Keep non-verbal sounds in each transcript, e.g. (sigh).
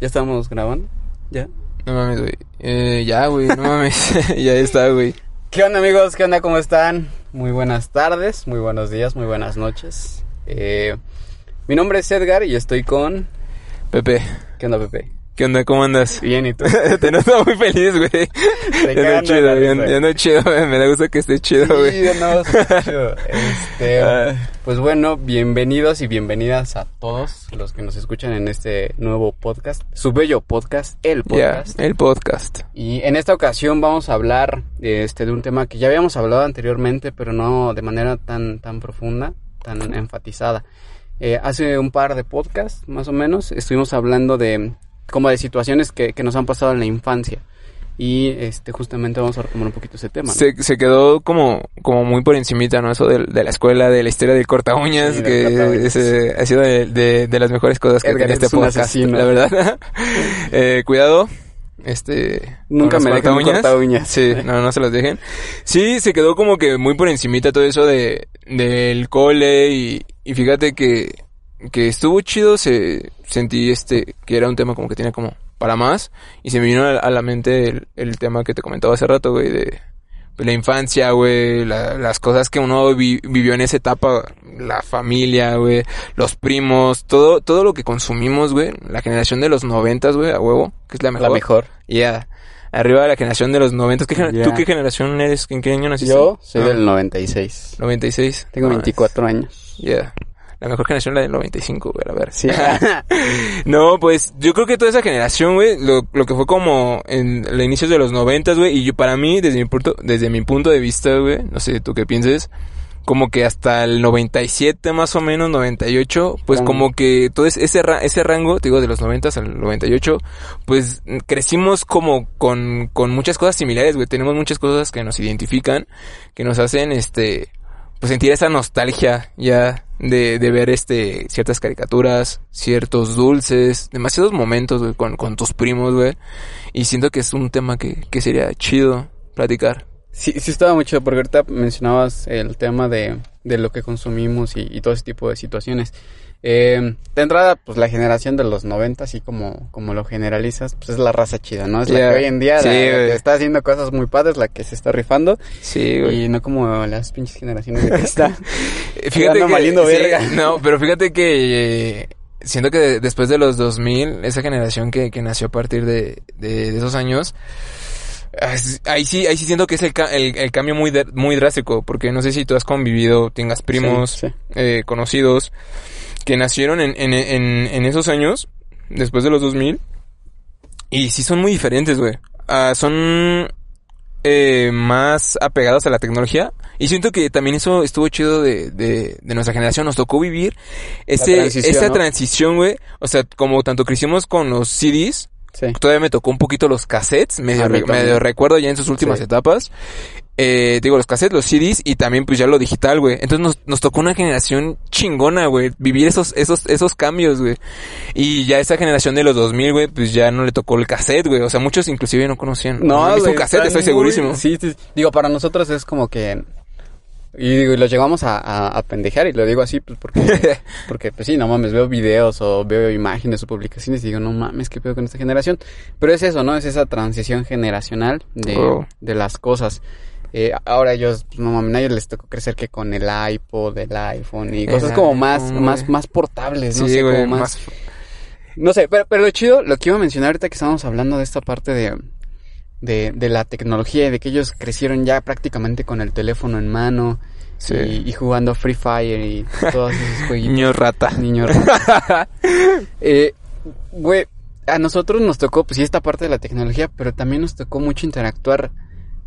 Ya estamos grabando. Ya. No mames, güey. Eh, ya, güey, no mames. (laughs) ya está, güey. ¿Qué onda, amigos? ¿Qué onda? ¿Cómo están? Muy buenas tardes, muy buenos días, muy buenas noches. Eh, mi nombre es Edgar y estoy con. Pepe. ¿Qué onda, Pepe? ¿Qué onda? ¿Cómo andas? Bien, ¿y tú? (laughs) Te noto muy feliz, güey. Ya no chido, ya, ya no chido, güey. Me da gusto que esté chido, güey. Sí, no, (laughs) chido. Este, Ah. pues bueno, bienvenidos y bienvenidas a todos los que nos escuchan en este nuevo podcast, su bello podcast, el podcast. el podcast. Y en esta ocasión vamos a hablar este, de un tema que ya habíamos hablado anteriormente, pero no de manera tan, tan profunda, tan enfatizada. Eh, hace un par de podcasts, más o menos, estuvimos hablando de como de situaciones que, que nos han pasado en la infancia. Y este justamente vamos a retomar un poquito ese tema. ¿no? Se, se quedó como, como muy por encimita, ¿no? Eso de, de la escuela, de la historia del corta uñas, Sí, que ese ha sido de, de, de las mejores cosas que Edgar, tiene este podcast, asesino. la verdad. (laughs) eh, cuidado. Este. Nunca me los dejen un cortaúñas. cortaúñas. Sí, no, no se los dejen. Sí, se quedó como que muy por encimita todo eso de, del cole y, y fíjate que, que estuvo chido, se, sentí este, que era un tema como que tenía como para más y se me vino a, la mente el, el tema que te comentaba hace rato, güey, de pues, la infancia, güey, la- las cosas que uno vi- vivió en esa etapa, la familia, güey, los primos, todo, todo lo que consumimos, güey, la generación de los noventas, güey, a huevo, que es la mejor. La mejor. Yeah. Arriba de la generación de los 90. ¿Qué gener- Ya. ¿Tú qué generación eres? ¿En qué año naciste? Yo soy Ah, del 96. 96. Tengo Ah, 24 años. Yeah. La mejor generación la del 95, güey, a ver. Sí. (laughs) no, pues yo creo que toda esa generación, güey, lo, lo que fue como en los inicios de los 90, güey, y yo para mí, desde mi punto, desde mi punto de vista, güey, no sé tú qué pienses, como que hasta el 97 más o menos, 98, pues como que todo ese, ese, ra- ese rango, te digo, de los 90 al 98, pues crecimos como con, con muchas cosas similares, güey, tenemos muchas cosas que nos identifican, que nos hacen, este, pues sentir esa nostalgia ya de, de ver este ciertas caricaturas, ciertos dulces, demasiados momentos con, con tus primos, güey. Y siento que es un tema que, que sería chido platicar. Sí, sí estaba muy chido porque ahorita mencionabas el tema de, de lo que consumimos y, y todo ese tipo de situaciones. Eh, de entrada, pues la generación de los 90, así como, como lo generalizas, pues es la raza chida, ¿no? Es la que hoy en día Sí, la- la que güey. está haciendo cosas muy padres, la que se está rifando, Sí, güey. y no como las pinches generaciones de cristal. (laughs) Eh, Fíjate que, sí, verga. no, pero fíjate que eh, siento que de- después de los 2000, esa generación que, que nació a partir de, de, de esos años, ah, ahí sí, ahí sí siento que es el, el, el cambio muy, de- muy drástico, porque no sé si tú has convivido, tengas primos, Sí, sí. eh, conocidos, que nacieron en, en, en, en esos años, después de los 2000, y sí son muy diferentes, güey. Ah, son eh, más apegados a la tecnología. Y siento que también eso estuvo chido de, de, de nuestra generación. Nos tocó vivir ese, transición, esa ¿no? transición, güey. O sea, como tanto crecimos con los CDs, Sí. todavía me tocó un poquito los cassettes. Medio, A mí re- también. medio recuerdo ya en sus últimas Sí. etapas. Eh, digo, los cassettes, los CDs y también pues ya lo digital, güey. Entonces nos, nos tocó una generación chingona, güey. Vivir esos, esos, esos cambios, güey. Y ya esa generación de los 2000, güey, pues ya no le tocó el cassette, güey. O sea, muchos inclusive no conocían. No, visto güey, un cassette, estoy muy- segurísimo. Sí, sí, digo, para nosotros es como que... Y digo, y lo llegamos a, a, a pendejear y lo digo así pues porque, (laughs) porque pues sí, no mames, veo videos o veo imágenes o publicaciones y digo, no mames, qué pedo con esta generación. Pero es eso, ¿no? Es esa transición generacional de, Oh. de las cosas. Eh, ahora ellos, pues, no mames, a ellos les tocó crecer que con el iPod, el iPhone y cosas como más, más, más portables, no Sí, sé, güey, como más... No sé, pero, pero lo chido, lo que iba a mencionar ahorita que estábamos hablando de esta parte de, de, de la tecnología y de que ellos crecieron ya prácticamente con el teléfono en mano Sí. y, y jugando Free Fire y todos esos (laughs) jueguitos. Niño rata. Niño rata. (laughs) eh, güey, a nosotros nos tocó, pues sí, esta parte de la tecnología, pero también nos tocó mucho interactuar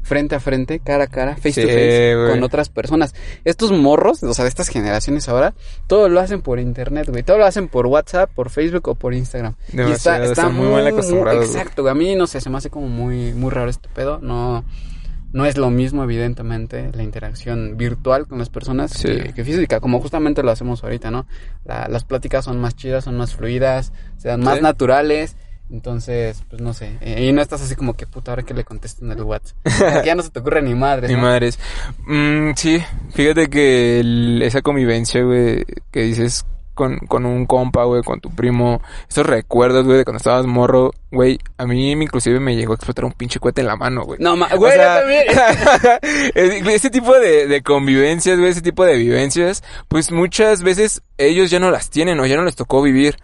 frente a frente, cara a cara, face Sí, to face, con otras personas. Estos morros, o sea, de estas generaciones ahora, todo lo hacen por internet, güey. Todo lo hacen por WhatsApp, por Facebook o por Instagram. Demasiado, están muy mal acostumbrados, güey. Exacto, a mí no sé, se me hace como muy, muy raro este pedo. No, no es lo mismo, evidentemente, la interacción virtual con las personas Sí. que, que física, como justamente lo hacemos ahorita, ¿no? La- las pláticas son más chidas, son más fluidas, sean más Sí. naturales. Entonces, pues no sé. y no estás así como que puta, ahora que le contesto en el WhatsApp. (laughs) Ya no se te ocurre ni madre. Ni madres. Mm, sí, fíjate que el- esa convivencia, güey, que dices con, con un compa, güey, con tu primo. Esos recuerdos, güey, de cuando estabas morro, güey. A mí inclusive me llegó a explotar un pinche cohete en la mano, güey. No, ma, O güey, sea, (laughs) ese tipo de, de convivencias, güey, ese tipo de vivencias, pues muchas veces ellos ya no las tienen o ya no les tocó vivir.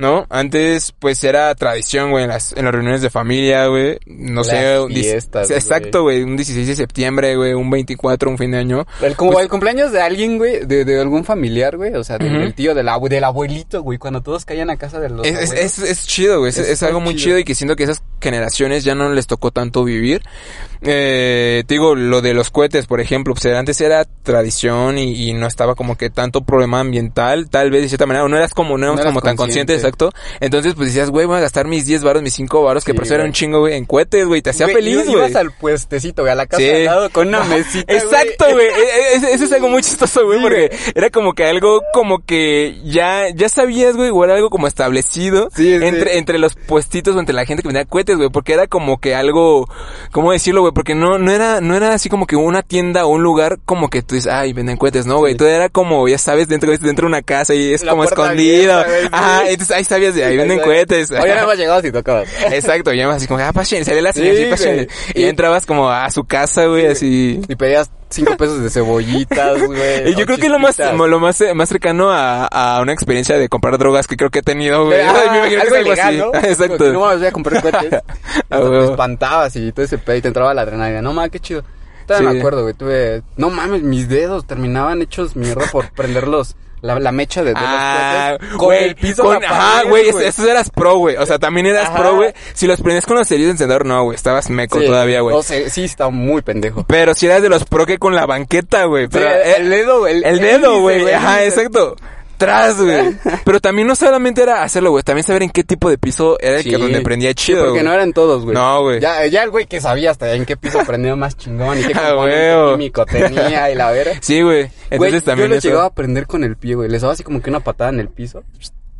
¿No? Antes, pues era tradición, güey, en las, en las reuniones de familia, güey. No Las sé, fiestas, Exacto, güey. Un 16 de septiembre, güey. Un 24, un fin de año. El, como Pues- el cumpleaños de alguien, güey, de, de algún familiar, güey, o sea, del, Ujú. del tío, del, abue- del abuelito, güey, cuando todos caían a casa de los Es, es, abuelos. es, es chido, güey. Es, Es algo muy chido. chido y que siento que esas generaciones ya no les tocó tanto vivir. Eh, te digo, lo de los cohetes, por ejemplo, pues antes era tradición y, y no estaba como que tanto problema ambiental, tal vez de cierta manera, o no eras como, no éramos eras como tan consciente, consciente. Exacto. Entonces, pues decías, güey, voy a gastar mis 10 varos, mis 5 varos, que Sí, por eso era un chingo, güey, en cohetes, güey, te hacía Güey, feliz, güey. Ibas al puestecito, güey, a la casa Sí. de al lado con una mesita. Exacto, güey. (laughs) E- e- Ese ese es algo muy chistoso, güey, Sí, porque era como que algo como que ya, ya sabías, güey, o era algo como establecido entre, entre los puestitos o entre la gente que vendía cohetes, güey, porque era como que algo, ¿cómo decirlo, güey? Porque no, no era, no era así como que una tienda o un lugar como que tú dices, ay, venden cohetes, no, güey. Todo era como, ya sabes, dentro, dentro de una casa y es La como escondido. abierta. Ajá, entonces ahí sabías de ahí venden cohetes. Oye, nada más (laughs) llegabas y tocabas. Exacto, ya así como, ah, pasen, salía la señal, Sí, sí. Y entrabas como a su casa, güey, así. Y pedías cinco pesos de cebollitas, güey. (laughs) Y yo creo que lo más, lo más, eh, más cercano a, a una experiencia de comprar drogas que creo que he tenido, güey. Ah, (laughs) Me imagino que algo es algo ilegal, así. ¿no? Exacto. Que No mames, voy a comprar cohetes. Ah, te espantabas y todo ese pedo y te entraba la adrenalina. No mames, qué chido. Todavía Sí. me acuerdo, güey. Tuve. No mames, mis dedos terminaban hechos mierda por prenderlos. La, la mecha de, de Ah, los cohetes. Con güey, el piso. con- ajá, güey, eso, eras pro, güey. O sea, también eras Ajá. pro, güey. Si los prendías con los cerillos de encendedor, no, güey, estabas meco Sí, todavía, güey. o sea, sí, estaba muy pendejo. Pero si eras de los pro que con la banqueta, güey. Pero, Sí, eh, el dedo, el, el dedo, güey. Ajá, exacto. Tras, güey. Pero también no solamente era hacerlo, güey. También saber en qué tipo de piso era el Sí. que donde prendía Sí, chido, porque güey. no eran todos, güey. No, güey. Ya, ya el güey que sabía hasta en qué piso prendía más chingón y qué (laughs) Ah, componente huevo. químico tenía y la vera. Sí, güey. Entonces Güey, también yo eso. llegaba a prender con el pie, güey. Les daba así como que una patada en el piso.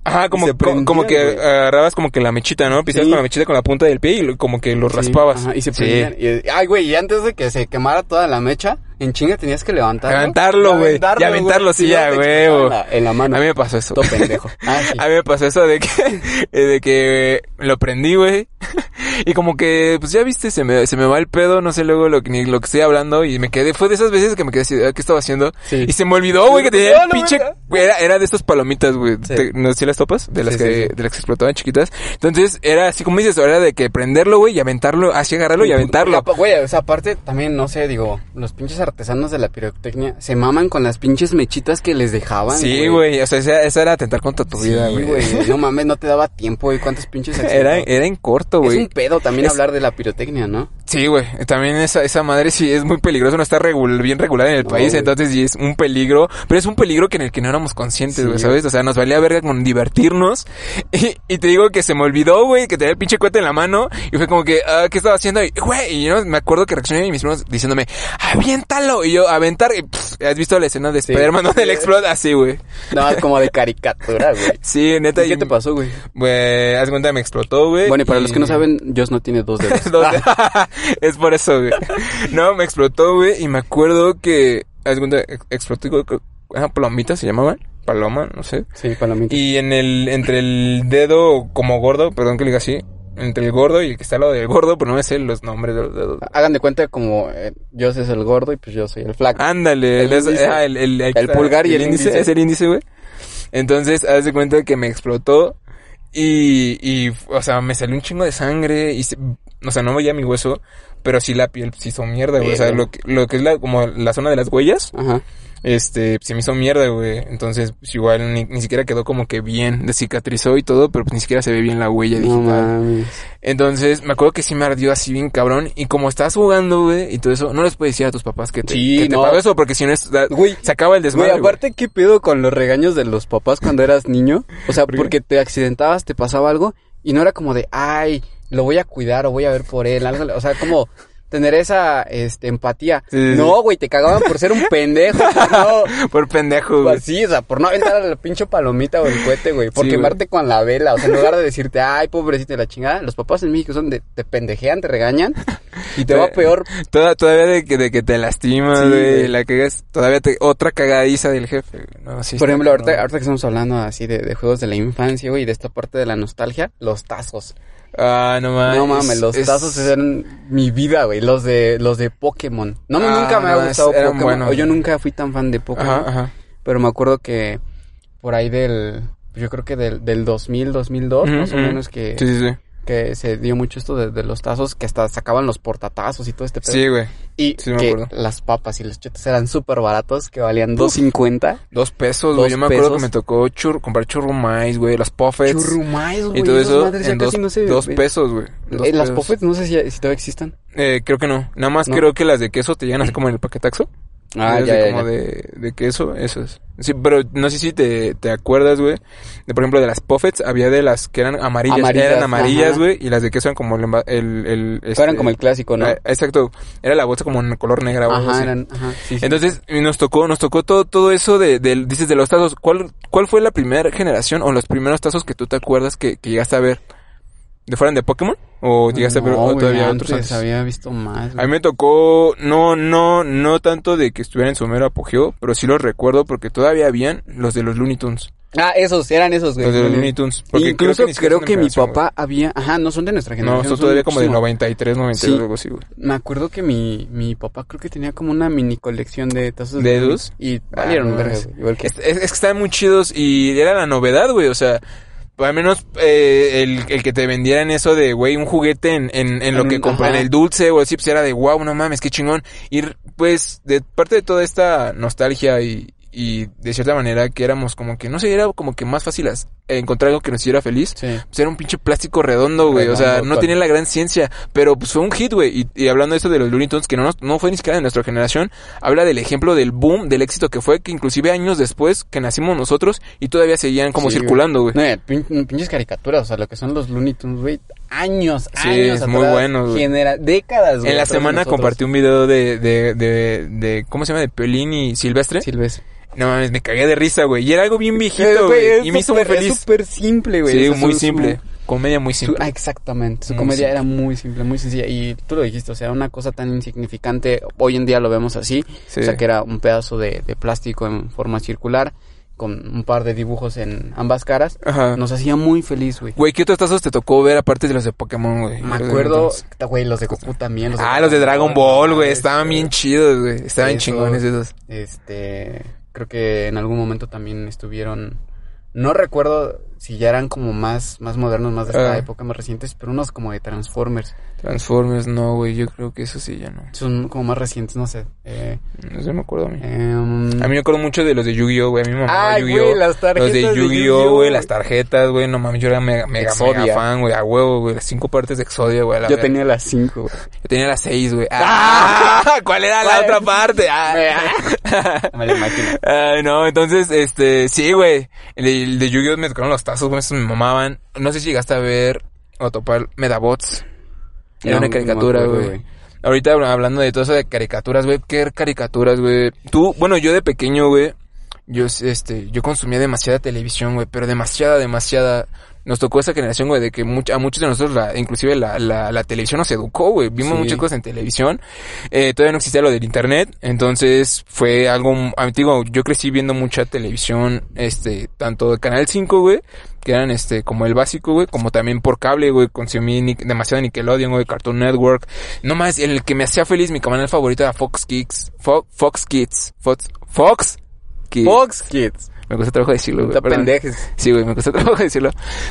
Ajá, como, prendía, como que agarrabas como que la mechita, ¿no? Pisabas Sí. con la mechita con la punta del pie y lo- como que lo Sí, raspabas. ajá, y se prendían. Y, ay, güey, y antes de que se quemara toda la mecha, en chinga tenías que levantarlo. Levantarlo, güey. Y aventarlo, sí, Si no, a te huevo. explotaba En la, en la mano. A mí me pasó eso. Todo pendejo. Ah, sí. (laughs) A mí me pasó eso de que, (laughs) eh, de que lo prendí, güey. (laughs) Y como que, pues ya viste, se me, se me va el pedo, no sé luego lo que, ni lo que estoy hablando y me quedé, fue de esas veces que me quedé así, "Ah, ¿qué estaba haciendo? Sí. Y se me olvidó, güey, que tenía No, el no, pinche, era, era de estas palomitas, güey. Sí. ¿No sé las topas? De las Sí, que, de las que explotaban chiquitas. Entonces, era así como dices, era de que prenderlo, güey, y aventarlo, así agarrarlo y aventarlo. Güey, o sea, aparte, también, no sé, digo, los pinches artesanos de la pirotecnia se maman con las pinches mechitas que les dejaban. Sí, güey, o sea, esa, esa era atentar contra tu vida, güey. No (laughs) mames, no te daba tiempo, güey. ¿Cuántos pinches Era, era en corto, Es güey. un pedo también Es- hablar de la pirotecnia, ¿no? Sí, güey. También esa, esa madre sí es muy peligrosa, no está regul- bien regulada en el No, país, entonces sí es un peligro, pero es un peligro que en el que no éramos conscientes, güey. ¿sabes? O sea, nos valía verga con divertirnos (laughs) y, y te digo que se me olvidó, güey, que tenía el pinche cohete en la mano y fue como que, ah, ¿qué estaba haciendo? Y, güey, y yo me acuerdo que reaccioné y mis primos diciéndome, aviéntalo, y yo, aventar, y pff, ¿has visto la escena de Sí. Spider-Man donde le explota? Así, güey. No, como de caricatura, güey. (laughs) Sí, neta. ¿Y ¿Qué te pasó, güey? Güey, haz cuenta, me explotó, güey. Bueno, y para los que no saben, Joss no tiene dos dedos. (laughs) Dos de- (laughs) es por eso, güey. No, me explotó, güey, y me acuerdo que, haz cuenta, ex- explotó, ah, palomita se llamaban, paloma, no sé. Sí, palomita. Y en el, entre el dedo como gordo, perdón que le diga así, entre el gordo y el que está al lado del gordo, pero no me sé los nombres de los dedos. Hagan de cuenta como eh, Joss es el gordo y pues yo soy el flaco. Ándale, El el, índice. ah, el, el, El pulgar y el índice. Es el índice, güey. Entonces, haz de cuenta que me explotó y, y, o sea, me salió un chingo de sangre y, se- o sea, no veía mi hueso, pero sí la piel se hizo mierda, güey. O sea, lo que, lo que es la, como la zona de las huellas, Ajá. Este, se me hizo mierda, güey. Entonces, pues igual ni, ni siquiera quedó como que bien, descicatrizó y todo, pero pues ni siquiera se ve bien la huella No digital. mames. Entonces, me acuerdo que sí me ardió así bien cabrón. Y como estás jugando, güey, y todo eso, no les puedes decir a tus papás que te, Sí, que te no. eso, porque si no es, da- Güey, se acaba el desmadre. Güey, aparte, ¿qué pedo con los regaños de los papás cuando eras niño? O sea, porque te accidentabas, te pasaba algo y no era como de, ay, lo voy a cuidar o voy a ver por él, algo, o sea, como, tener esa este, empatía. Sí, sí, no, güey, te cagaban por ser un (laughs) pendejo. por no, (laughs) Por pendejo, güey. pues sí, o sea, por no aventar a la pinche palomita o el cohete, güey. Por Sí, quemarte con la vela. O sea, en lugar de decirte, ay, pobrecito de la chingada, los papás en México son de, te pendejean, te regañan. Y te va (laughs) peor. Toda- todavía de que, de que te lastimas, güey. la cagas. Todavía te, otra cagadiza del jefe. güey. No, sí Por ejemplo, ahorita, que estamos hablando así de, de juegos de la infancia, güey, y de esta parte de la nostalgia, los tazos. Ah, no mames. No mames, los Es- tazos eran mi vida, güey. Los de, los de Pokémon. No, Ah, nunca me ha gustado Pokémon. buenos, o yo nunca fui tan fan de Pokémon. Ajá, ajá. Pero me acuerdo que por ahí del, yo creo que del, del 2000, 2002, más o Ujú, ujú. menos que, Sí, sí, sí. Que se dio mucho esto de, de los tazos, que hasta sacaban los portatazos y todo este pedo. Sí, güey. y sí que las papas y los chetos eran súper baratos, que valían 2.50. Dos pesos, güey. Yo me acuerdo pesos. que me tocó churro, comprar churrumais, güey. Las puffets. Churrumais, güey. Y todo eso en dos, no se dos pesos, güey. Eh, las puffets no sé si, si todavía existan. Eh, creo que no. Nada más No. creo que las de queso te llegan así como en el paquetaxo. Ah, ya, de ya, como ya. De, de queso, esas. Sí, pero no sé si te, te acuerdas, güey. De, por ejemplo, de las puffets, había de las que eran amarillas. Amarillas, eran amarillas, ajá. güey. Y las de queso eran como el... el, el este- Eran como el clásico, ¿no? Ah, exacto. Era la bolsa como en color negra o Ajá, así. eran, ajá, sí, sí. Entonces, nos tocó, nos tocó todo, todo eso de, dices, de los tazos. ¿Cuál, ¿Cuál fue la primera generación o los primeros tazos que tú te acuerdas que, que llegaste a ver? ¿De fueran de Pokémon? ¿O llegaste a ver o todavía antes otros antes? había visto más. A mí me tocó, no, no, no tanto de que estuviera en su mero apogeo, pero sí los recuerdo porque todavía habían los de los Looney Tunes. Ah, esos, eran esos, güey. Los de los Looney Tunes. Porque Incluso ni siquiera creo que, mi papá había... Ajá, no son de nuestra generación. No, son son todavía como del muchísimo. 93, 92, Sí. algo así, güey. Me acuerdo que mi, mi papá creo que tenía como una mini colección de tazos ¿De esos? Y valieron Ah. Igual que... Es, es- es que estaban muy chidos y era la novedad, güey. O sea, al menos eh, el, el que te vendieran eso de, güey, un juguete en, en, en lo que ajá. el dulce o así, pues era de, wow, no mames, qué chingón. Y pues, de parte de toda esta nostalgia y, y de cierta manera que éramos como que, no sé, era como que más fácil encontrar algo que nos hiciera feliz. Sí. Pues era un pinche plástico redondo, güey. O sea, no tenía la gran ciencia. Pero pues fue un hit, güey. Y, y hablando de esto de los Looney Tunes, que no, nos- no fue ni siquiera de nuestra generación, habla del ejemplo del boom, del éxito que fue, que inclusive años después que nacimos nosotros y todavía seguían como Sí, circulando, güey. No, eh, pin- pinches caricaturas, o sea, lo que son los Looney Tunes, güey. Años, Sí, años es muy atrás, bueno, güey. genera- décadas, güey. En la semana compartí un video de, de, de, de, ¿cómo se llama? De Piolín y Silvestre. Silvestre. No mames, me cagué de risa, güey. Y era algo bien Eh, viejito, güey, güey. Y me hizo muy súper- Es feliz. súper simple, güey. Sí, muy su- simple. su- Comedia muy Su- simple. ah, exactamente. Su Muy comedia simple. era muy simple, muy sencilla. Y tú lo dijiste, o sea, una cosa tan insignificante. Hoy en día lo vemos así. Sí. O sea, que era un pedazo de, de plástico en forma circular con un par de dibujos en ambas caras. Ajá. Nos hacía muy feliz, güey. Güey, ¿qué otros tazos te tocó ver aparte de los de Pokémon, güey? Me acuerdo, güey, los de Goku también. Ah, los de Dragon Ball, güey. este, Estaban bien chidos, güey. Estaban chingones esos. Este, creo que en algún momento también estuvieron. No recuerdo si ya eran como más, más modernos, más de esta Ah. época, más recientes, pero unos como de Transformers. Transformers, no, güey. Yo creo que eso sí ya no. Son como más recientes, no sé. Eh, No sé, me acuerdo a mí. em, A mí me acuerdo mucho de los de Yu-Gi-Oh, güey. A mí me mamaba Yu-Gi-Oh. güey, las tarjetas Los de Yu-Gi-Oh, güey. Las tarjetas, güey. No mames, yo era mega, mega, mega fan, güey. A huevo, güey. Las cinco partes de Exodia, güey. a la Yo tenía las cinco, güey. Yo tenía las seis, güey. ¡Ah! (laughs) ¿Cuál era la otra parte? Ah. Me lo imagino. Ay, no, entonces, este, sí, güey. El de, el de Yu-Gi-Oh me tocaron los tazos, güey, esos me mamaban. No sé si llegaste a ver o topar Medabots. Era No, una caricatura, güey. Ahorita habla- hablando de todo eso de caricaturas, güey, ¿qué caricaturas, güey? Tú, bueno, yo de pequeño, güey, yo, este, yo consumía demasiada televisión, güey, pero demasiada, demasiada. Nos tocó esa generación, güey, de que much- a muchos de nosotros, la, inclusive la, la, la televisión nos educó, güey. Vimos Sí. muchas cosas en televisión. Eh, todavía no existía lo del internet, entonces fue algo, digo, yo crecí viendo mucha televisión, este, tanto de Canal 5, güey, que eran, este, como el básico, güey, como también por cable, güey, consumí ni- demasiado Nickelodeon, güey, Cartoon Network. No más, el que me hacía feliz, mi canal favorito era Fox Kids, Fo- Fox Kids, Fox, Fox Kids. Fox Kids. Me cuesta trabajo decirlo, güey. Pendejes. Sí, güey, me cuesta (laughs) trabajo decirlo.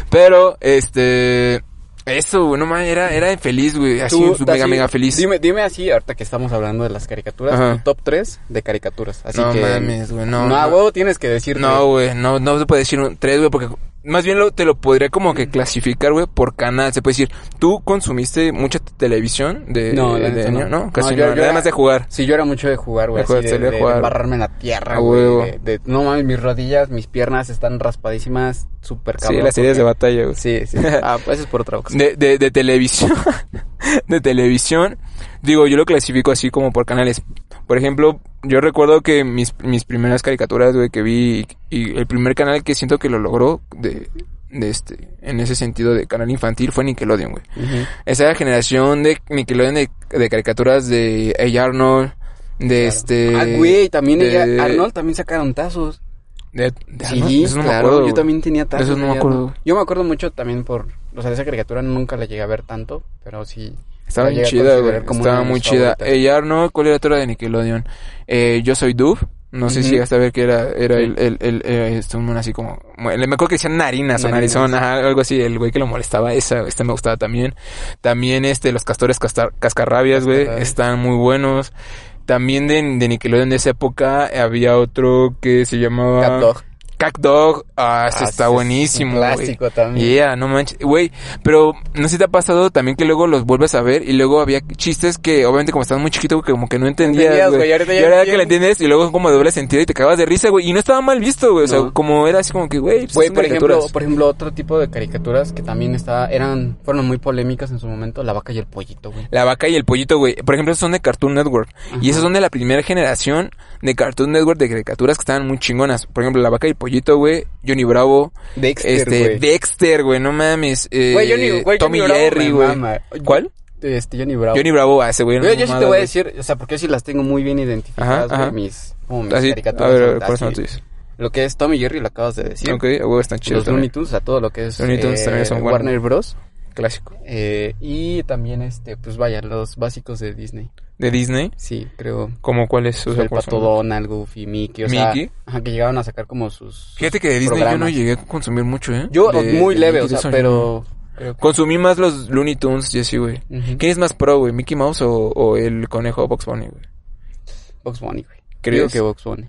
Pero, este, eso, güey, no mames, era, era feliz, güey, así, Tú, mega, así, mega feliz. Dime, dime así, ahorita que estamos hablando de las caricaturas, Ajá. tu top 3 de caricaturas. Así no que. mames, güey, no. No, a no. huevo tienes que decir. No, güey, no, no se puede decir un- tres, güey, porque más bien lo, te lo podría como que clasificar, güey, por canal. Se puede decir, ¿tú consumiste mucha televisión de, No, de, niño? no. No, casi No, yo- no, yo nada era- más de jugar. Sí, yo era mucho de jugar, güey. De de, de- de embarrarme en la tierra, güey. De, de- no mames, mis rodillas, mis piernas están raspadísimas, súper cabrón. Sí, las series de batalla, güey. Sí, sí. (laughs) Ah, pues es por otra cosa. De, de, de televisión, (laughs) de televisión, digo, yo lo clasifico así como por canales. Por ejemplo, yo recuerdo que mis, mis primeras caricaturas, güey, que vi, y el primer canal que siento que lo logró de, de este, en ese sentido de canal infantil fue Nickelodeon, güey. Ujú. Esa generación de Nickelodeon de, de caricaturas de A. Arnold, de Claro. este... Ah, güey, también de- ella- Arnold también sacaron tazos. De, de Sí, no me claro, acuerdo, yo también tenía tazos. Eso no me acuerdo. Yo me acuerdo mucho también por, o sea, de esa caricatura nunca la llegué a ver tanto, pero sí. Estaba bien a chida, güey. Estaba muy chida. A. Arnold, ¿cuál era otra de Nickelodeon? Eh, Yo soy Dove. No sé si llegaste a ver que era, era Sí. el, el, el, eh, este, un así como, me acuerdo que decían narinas o ajá, algo así, el güey que lo molestaba, esa, este me gustaba también. También este, los castores castar- cascarrabias, güey, están muy buenos. También de, de Nickelodeon de esa época había otro que se llamaba... Cat Dog. Cat Dog, ah, ese Ah, está es buenísimo, clásico también. Yeah, no manches, güey, pero no sé si te ha pasado también que luego los vuelves a ver y luego había chistes que obviamente como estabas muy chiquito que como que no entendías, Entendías, güey. y ahora que lo entiendes y luego como de doble sentido y te cagabas de risa, güey, y no estaba mal visto, güey, o sea, No. como era así como que, güey, pues, Güey, por ejemplo, por ejemplo, otro tipo de caricaturas que también está, eran, fueron muy polémicas en su momento, La Vaca y el Pollito, güey. La vaca y el pollito, güey. Por ejemplo, esos son de Cartoon Network. Y esos son de la primera generación de Cartoon Network de caricaturas que estaban muy chingonas. Por ejemplo, La vaca y el pollito, güey. Johnny Bravo. Dexter, este, güey. Dexter, güey, no mames. Eh, Güey, Johnny, güey, Tommy Johnny Jerry, güey. ¿Cuál? Este, Johnny Bravo. Johnny Bravo, a ese güey. Güey, una yo sí te voy a güey. decir, o sea, porque yo sí las tengo muy bien identificadas, güey, mis, como mis Así, a caricaturas. ver, a ver, ¿cuáles son sí. tuyas? Lo que es Tommy Jerry, lo acabas de decir. Ok, a huevo, están chidos Los Looney. Tunes, o sea, todo lo que es Looney Tunes eh, también son. Warner Bros. Clásico. Eh, y también, este, pues vaya, los básicos de Disney. De Disney. Sí, creo. ¿Cómo cuáles? Sea, el ¿cuáles Pato? Donald, Goofy, Mickey, o sea, Mickey. ajá, que llegaban a sacar como sus... Fíjate que de Disney yo no llegué a consumir mucho, ¿eh? Yo, De- muy de leve, o sea, pero... creo que- Consumí más los Looney Tunes así, güey. Ujú. ¿Quién es más pro, güey? ¿Mickey Mouse o, o el conejo Box Bunny, güey? Box Bunny, güey. Digo que Box Bunny.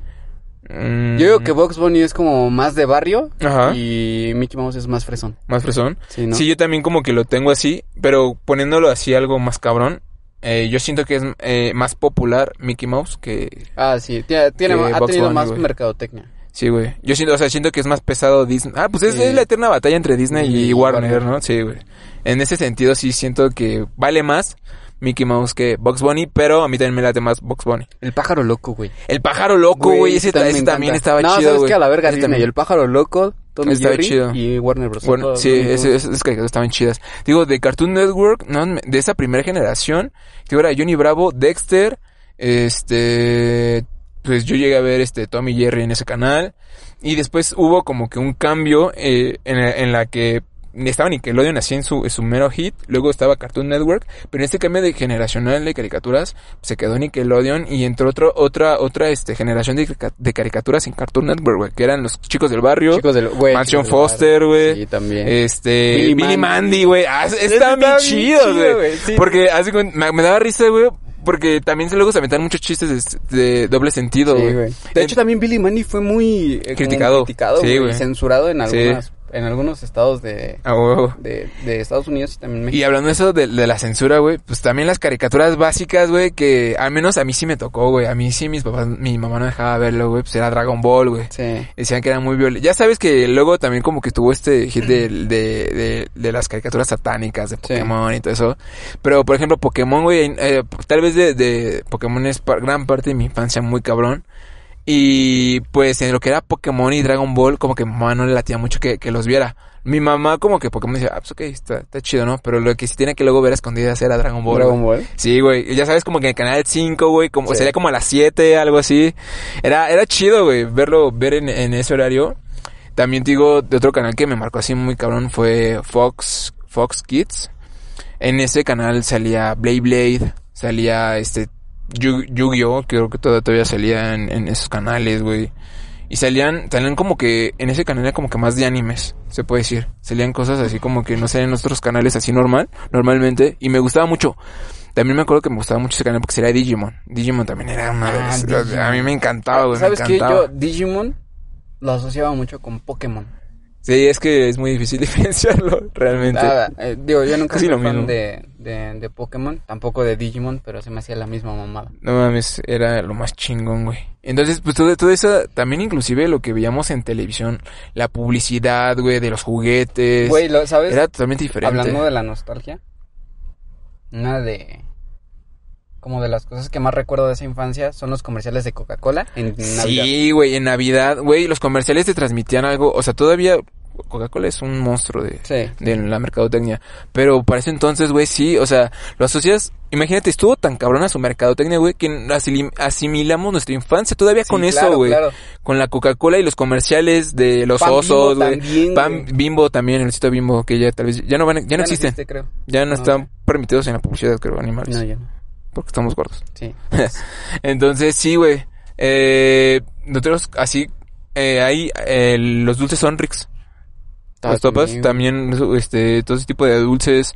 Mm, Yo digo que Box Bunny es como más de barrio Ajá. y Mickey Mouse es más fresón. ¿Más fresón? Sí, ¿no? Sí, yo también como que lo tengo así, pero poniéndolo así algo más cabrón, eh, yo siento que es eh, más popular Mickey Mouse que... Ah, sí, tiene, tiene- Que ha tenido Bunny, más güey. mercadotecnia. Sí, güey. Yo siento, o sea, siento que es más pesado Disney. Ah, pues es, Sí. es la eterna batalla entre Disney y, Y Warner, Warner. ¿no? Sí, güey. En ese sentido sí siento que vale más Mickey Mouse que Bugs Bunny, pero a mí también me late más Bugs Bunny. El pájaro loco, güey. El pájaro loco, güey, ese, ta- me ese también estaba no, chido, sabes güey. que a la verga Ese Disney, también- el pájaro loco, Tommy Estaba Jerry chido. y Warner Bros. Bueno, sí, esas caricaturas estaban chidas. Digo, de Cartoon Network, no, de esa primera generación, digo, era Johnny Bravo, Dexter, este, pues yo llegué a ver este Tommy Jerry en ese canal. Y después hubo como que un cambio eh, en, en la que estaba Nickelodeon así en su, en su mero hit, luego estaba Cartoon Network, pero en este cambio de generacional de caricaturas se quedó Nickelodeon y entró otro, otra, otra este, generación de, de caricaturas en Cartoon Network, güey, que eran los chicos del barrio. Chicos del, güey, Mansion chicos Foster, güey. Sí, también. Este, Billy Billy, Mandy. Güey. Ah, estaban bien chidos, chido, güey. sí. Porque cuen- me, me daba risa, güey. Porque también se luego se aventan muchos chistes de, de doble sentido, güey. De hecho, también Billy Mandy fue muy eh, Criticado. criticado Sí, censurado en Sí. En algunos estados de, de, de Estados Unidos y también México. Y hablando de eso de, de la censura, güey, pues también las caricaturas básicas, güey, que al menos a mí sí me tocó, güey. A mí sí mis papás, mi mamá no dejaba verlo, güey, pues era Dragon Ball, güey. Sí. Decían que era muy violento. Ya sabes que luego también como que tuvo este hit de, de, de, las caricaturas satánicas de Pokémon y todo eso. Pero, por ejemplo, Pokémon, güey, eh, tal vez de, de Pokémon es par- gran parte de mi infancia muy cabrón. Y pues en lo que era Pokémon y Dragon Ball, como que mi mamá no le latía mucho que, que los viera. Mi mamá como que Pokémon decía, ah, pues ok, está, está chido, ¿no? Pero lo que sí tiene que luego ver a escondidas era Dragon Ball. Dragon. Ball. Sí, güey. Ya sabes, como que en el canal 5, güey, como, Sí. sería como a las 7, algo así. Era, era chido, güey, verlo, ver en, en ese horario. También te digo, de otro canal que me marcó así muy cabrón fue Fox, Fox Kids. En ese canal salía Blade Blade, salía este Yu-Gi-Oh, creo que todavía salía en, en esos canales, güey. Y salían, salían como que, en ese canal era como que más de animes, se puede decir. Salían cosas así como que no salían en otros canales así normal, normalmente. Y me gustaba mucho. También me acuerdo que me gustaba mucho ese canal porque sería Digimon. Digimon también era una de Ah, las- Digimon. A mí me encantaba, güey. ¿Sabes qué? Yo Digimon lo asociaba mucho con Pokémon. Sí, es que es muy difícil (laughs) diferenciarlo, realmente. Nada, eh, digo, yo nunca fui lo fan mismo. de, de, de Pokémon, tampoco de Digimon, pero se me hacía la misma mamada. No mames, era lo más chingón, güey. Entonces, pues todo, todo eso, también inclusive lo que veíamos en televisión, la publicidad, güey, de los juguetes. Güey, lo- ¿sabes? era totalmente diferente. Hablando de la nostalgia, una de... Como de las cosas que más recuerdo de esa infancia son los comerciales de Coca-Cola en Navidad. Sí, güey, en Navidad, güey, los comerciales te transmitían algo, o sea, todavía Coca-Cola es un monstruo de, Sí. de la mercadotecnia, pero para ese entonces, güey, sí, o sea, lo asocias, imagínate, estuvo tan cabrona su mercadotecnia, güey, que asimilamos nuestra infancia todavía Sí, con claro, eso, güey, claro. con la Coca-Cola y los comerciales de los Pan osos, güey, Pan. Bimbo también, el sitio Bimbo, que ya tal vez, ya no van, ya no existen, existe, creo. ya no, No están permitidos en la publicidad, creo, animales, No, ya no. Porque estamos gordos. Sí. (laughs) Entonces, sí, güey. Eh, nosotros, así, eh, ahí, eh, los dulces Sonrix. Los topas, también, este, todo ese tipo de dulces.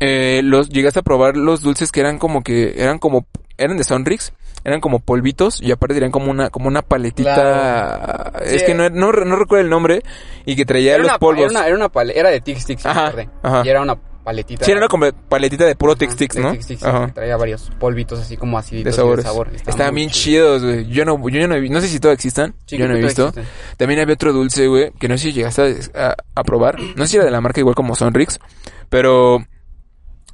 Eh, los, llegaste a probar los dulces que eran como que, eran como, eran de Sonrix, eran como polvitos y aparte eran como una, como una paletita, es Sí. que no, no, no recuerdo el nombre, y que traía Era los una, polvos. Era, una, era, una pale- era de Tix Tix, ajá. Y era una paletita. Sí, era una como paletita de puro Tic ¿no? Tic que traía varios polvitos así como así de sabores. sabor. Estaban bien chidos, güey. Yo no, yo no, no sé si todavía existan. yo no he visto. También había otro dulce, güey, que no sé si llegaste a, a- a probar. No sé si era de la marca igual como Sonrix, pero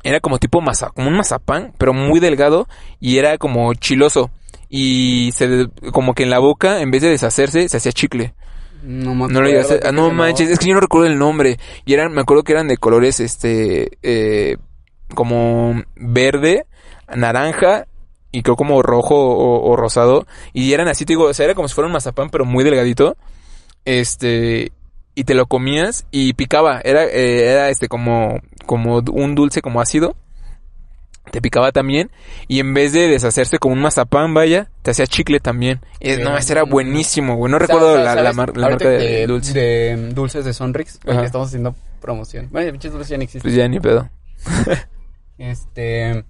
era como tipo maza, como un mazapán, pero muy delgado y era como chiloso. Y se como que en la boca, en vez de deshacerse, se hacía chicle. No, me No lo llegaste, ah, no manches, es que yo no recuerdo el nombre. Y eran, me acuerdo que eran de colores, este, eh, como verde, naranja y creo como rojo o, o rosado. Y eran así, te digo, o sea, era como si fuera un mazapán, pero muy delgadito. Este, y te lo comías y picaba. Era, eh, era este, como, como un dulce como ácido. Te picaba también. Y en vez de deshacerse como un mazapán, vaya, te hacía chicle también. Es, no, ese era buenísimo, güey. No ¿Sabes- recuerdo sabes- la, la, mar- marca de, dulce. de dulces de Sonrix, estamos haciendo promoción. Bueno, pinches dulces ya no existen. Pues ya ni pedo. (laughs) Este.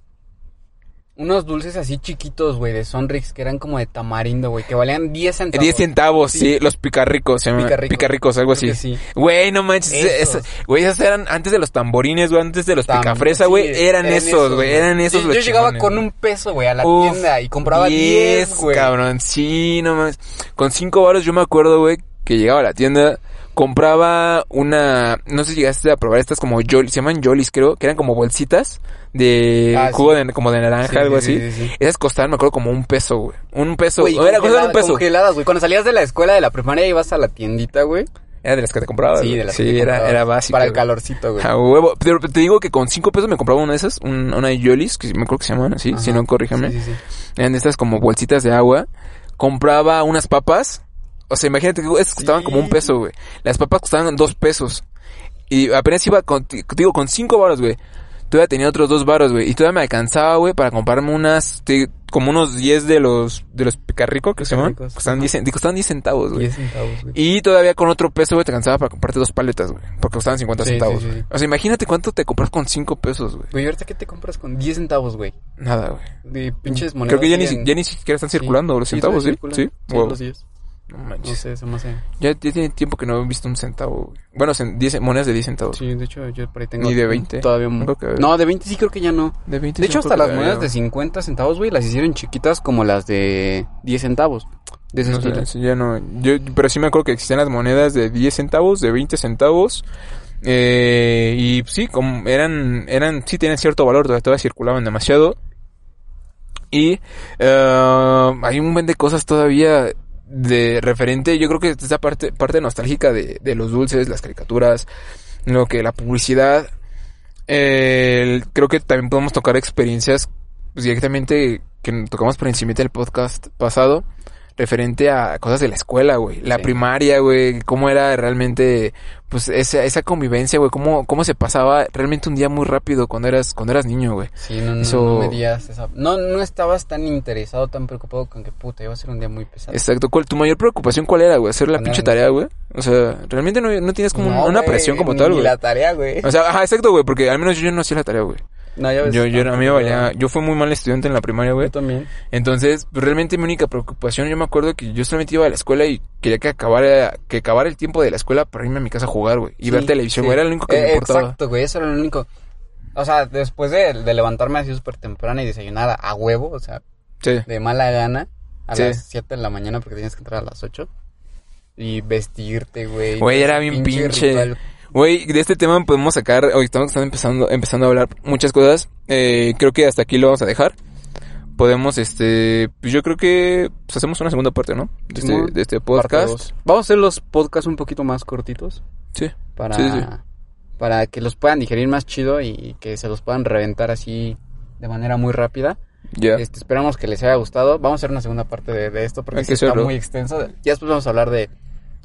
Unos dulces así chiquitos, güey, de Sonrix, que eran como de tamarindo, güey, que valían 10 centavos. 10 centavos, sí, Sí. los picarricos, se Picarricos. picarricos, algo así. sí. Güey, no manches, Esos. es- güey, esos eran antes de los tamborines, güey, antes de los Tam- picafresa, sí, güey, eran, esos, güey, eran esos Yo, los yo llegaba chingones, con un peso, güey, a la Uf, tienda y compraba 10, güey. cabrón, sí, no mames. Con 5 varos yo me acuerdo, güey, que llegaba a la tienda, compraba una, no sé si llegaste a probar estas como Jolly, se llaman Jollies, creo, que eran como bolsitas de Ah, jugo sí. de, como de naranja, Sí, algo sí, así. sí, sí, sí. Esas costaban, me acuerdo, como un peso, güey. Un peso. Güey, era, un congeladas, peso. congeladas, güey. Cuando salías de la escuela de la primaria ibas a la tiendita, güey. Era de las que te comprabas. Sí, de las que te era, comprabas. era básico. Para el calorcito, güey. A huevo. Pero te digo que con cinco pesos me compraba una de esas, un- una de Yolis, que me acuerdo que se llaman así, Ajá. si no, corríjame. Sí, sí, sí. Eran de estas como bolsitas de agua. Compraba unas papas. O sea, imagínate que esas costaban como un peso, güey. Las papas costaban dos pesos. Y apenas iba con, digo, con cinco varos, güey. Todavía tenía otros dos varos, güey. Y todavía me alcanzaba, güey, para comprarme unas, te- como unos 10 de los, de los picarrico que se llaman. Picarricos, Costaban ajá. 10, cen- costaban 10 centavos, güey. 10 centavos, güey. Y todavía con otro peso, güey, te alcanzaba para comprarte dos paletas, güey. Porque costaban 50 Sí, centavos, sí. O sea, imagínate cuánto te compras con 5 pesos, güey. Güey, ¿ahorita qué te compras con 10 centavos, güey? Nada, güey. De pinches monedas. Creo que ya ni, en- ya ni siquiera están circulando los centavos, ¿sí? circulan. Sí, Sí, Wow. los 10. No No manches. sé, se me hace. Ya, ya tiene tiempo que no he visto un centavo, güey. Bueno, 10 monedas de 10 centavos. Sí, de hecho, yo por ahí tengo. Ni de 20. Todavía. Creo que- No, de 20 sí creo que ya no. De 20 De hecho, hasta las monedas de 50 centavos, güey, las hicieron chiquitas como las de 10 centavos. De ese No sé, estilo. sí, ya no. Yo, pero sí me acuerdo que existían las monedas de 10 centavos, de 20 centavos. Eh, y sí, como eran, eran, sí tenían cierto valor, todavía, todavía circulaban demasiado. Y eh, hay un buen de cosas todavía de referente. Yo creo que esa parte, parte nostálgica de, de los dulces, las caricaturas, lo que la publicidad. Creo que también podemos tocar experiencias pues, directamente que tocamos por encima del podcast pasado referente a cosas de la escuela, güey. La Sí. primaria, güey. Cómo era realmente, pues, esa, esa convivencia, güey. Cómo, cómo se pasaba realmente un día muy rápido cuando eras, cuando eras niño, güey. Sí, no, no, Eso- no me digas esa- No, no estabas tan interesado, tan preocupado con que puta, iba a ser un día muy pesado. Exacto. ¿Cuál, ¿Tu mayor preocupación cuál era, güey? ¿Hacer la pinche tarea, güey? O sea, realmente no, no tienes como No, una presión como tal, güey. la tarea, güey. O sea, ajá, exacto, güey. Porque al menos yo no hacía la tarea, güey. No, ya ves, Yo, yo, a mí me valía, yo fui muy mal estudiante en la primaria, güey. Yo también. Entonces, pues, realmente mi única preocupación, yo me acuerdo que yo solamente iba a la escuela y quería que acabara, que acabara el tiempo de la escuela para irme a mi casa a jugar, güey. Y ver televisión, sí. güey, era lo único que me Eh, importaba. Exacto, güey, eso era lo único. O sea, después de, de levantarme así súper temprano y desayunar a, a huevo, o sea, Sí. de mala gana, a las 7 de la mañana porque tienes que entrar a las 8. Y vestirte, güey. Güey, era bien pinche. Güey, de este tema podemos sacar, hoy estamos empezando, empezando a hablar muchas cosas. Eh, creo que hasta aquí lo vamos a dejar. Podemos, este, pues yo creo que pues, hacemos una segunda parte, ¿no? De este, de este podcast. Vamos a hacer los podcasts un poquito más cortitos Sí. para, Sí, sí. para que los puedan digerir más chido y que se los puedan reventar así de manera muy rápida. Ya. Este, esperamos que les haya gustado. Vamos a hacer una segunda parte de, de esto porque sí está muy extenso. Ya después vamos a hablar de,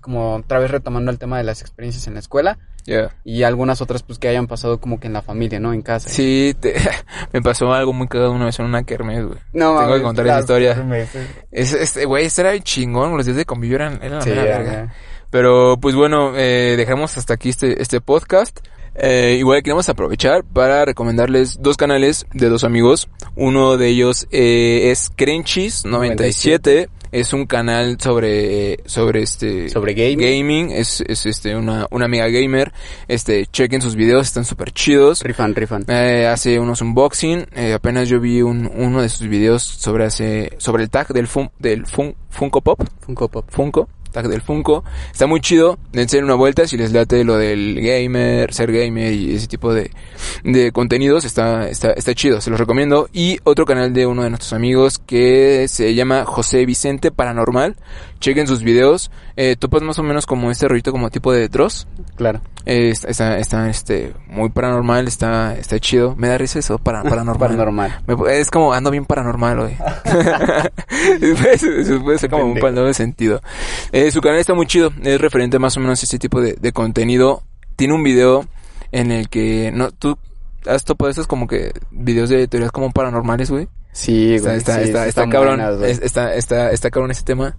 como otra vez retomando el tema de las experiencias en la escuela Y algunas otras pues que hayan pasado como que en la familia, ¿no? En casa. Sí, te- (laughs) me pasó algo muy cagado una vez en una kermés, güey. No, Tengo que contar esa historia. kermeses. Es, este, güey, este era el chingón, los días de convivio eran, eran la mera verga. Pero pues bueno, eh, dejamos hasta aquí este, este podcast. Eh, igual queremos aprovechar para recomendarles dos canales de dos amigos. Uno de ellos eh, es Crenchis97. Es un canal sobre, sobre este... Sobre gaming. Gaming. Es, es este, una, una amiga gamer. Este, chequen sus videos, están súper chidos. Rifan, rifan. Eh, hace unos unboxing. Eh, apenas yo vi un, uno de sus videos sobre hace, sobre el tag del fun, del fun, Funko Pop. Funko Pop. Funko, tag del Funko. Está muy chido, dense una vuelta si les late lo del gamer, ser gamer y ese tipo de, de contenidos, está, está, está chido, se los recomiendo. Y otro canal de uno de nuestros amigos que se llama José Vicente Paranormal. Chequen sus videos, eh, topas más o menos como este rollito como tipo de Dross. Claro. Eh, está, está, está, este, muy paranormal, está, está chido. Me da risa eso, para, paranormal. Paranormal. Me- es como ando bien paranormal hoy. (laughs) (laughs) Eso puede ser como un pan de sentido. Eh, su canal está muy chido. Es referente más o menos a este tipo de, de contenido. Tiene un video en el que no tú has topado esos como que videos de teorías como paranormales, güey. Sí, güey. está, sí, está, sí está están cabrón. buenas, está, está, está cabrón ese tema.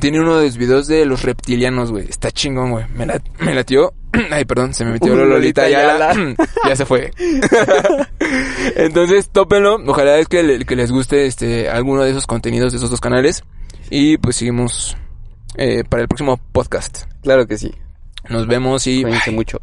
Tiene uno de los videos de los reptilianos, güey. Está chingón, güey. Me, la, me latió. (clears throat) Ay, perdón, se me metió Uh, Lolita Lolita ya (clears throat) ya se fue. (laughs) Entonces, tópenlo. Ojalá es que, le- que les guste este alguno de esos contenidos de esos dos canales. Y pues seguimos eh, para el próximo podcast. Claro que sí. Nos vemos y Cuídense mucho.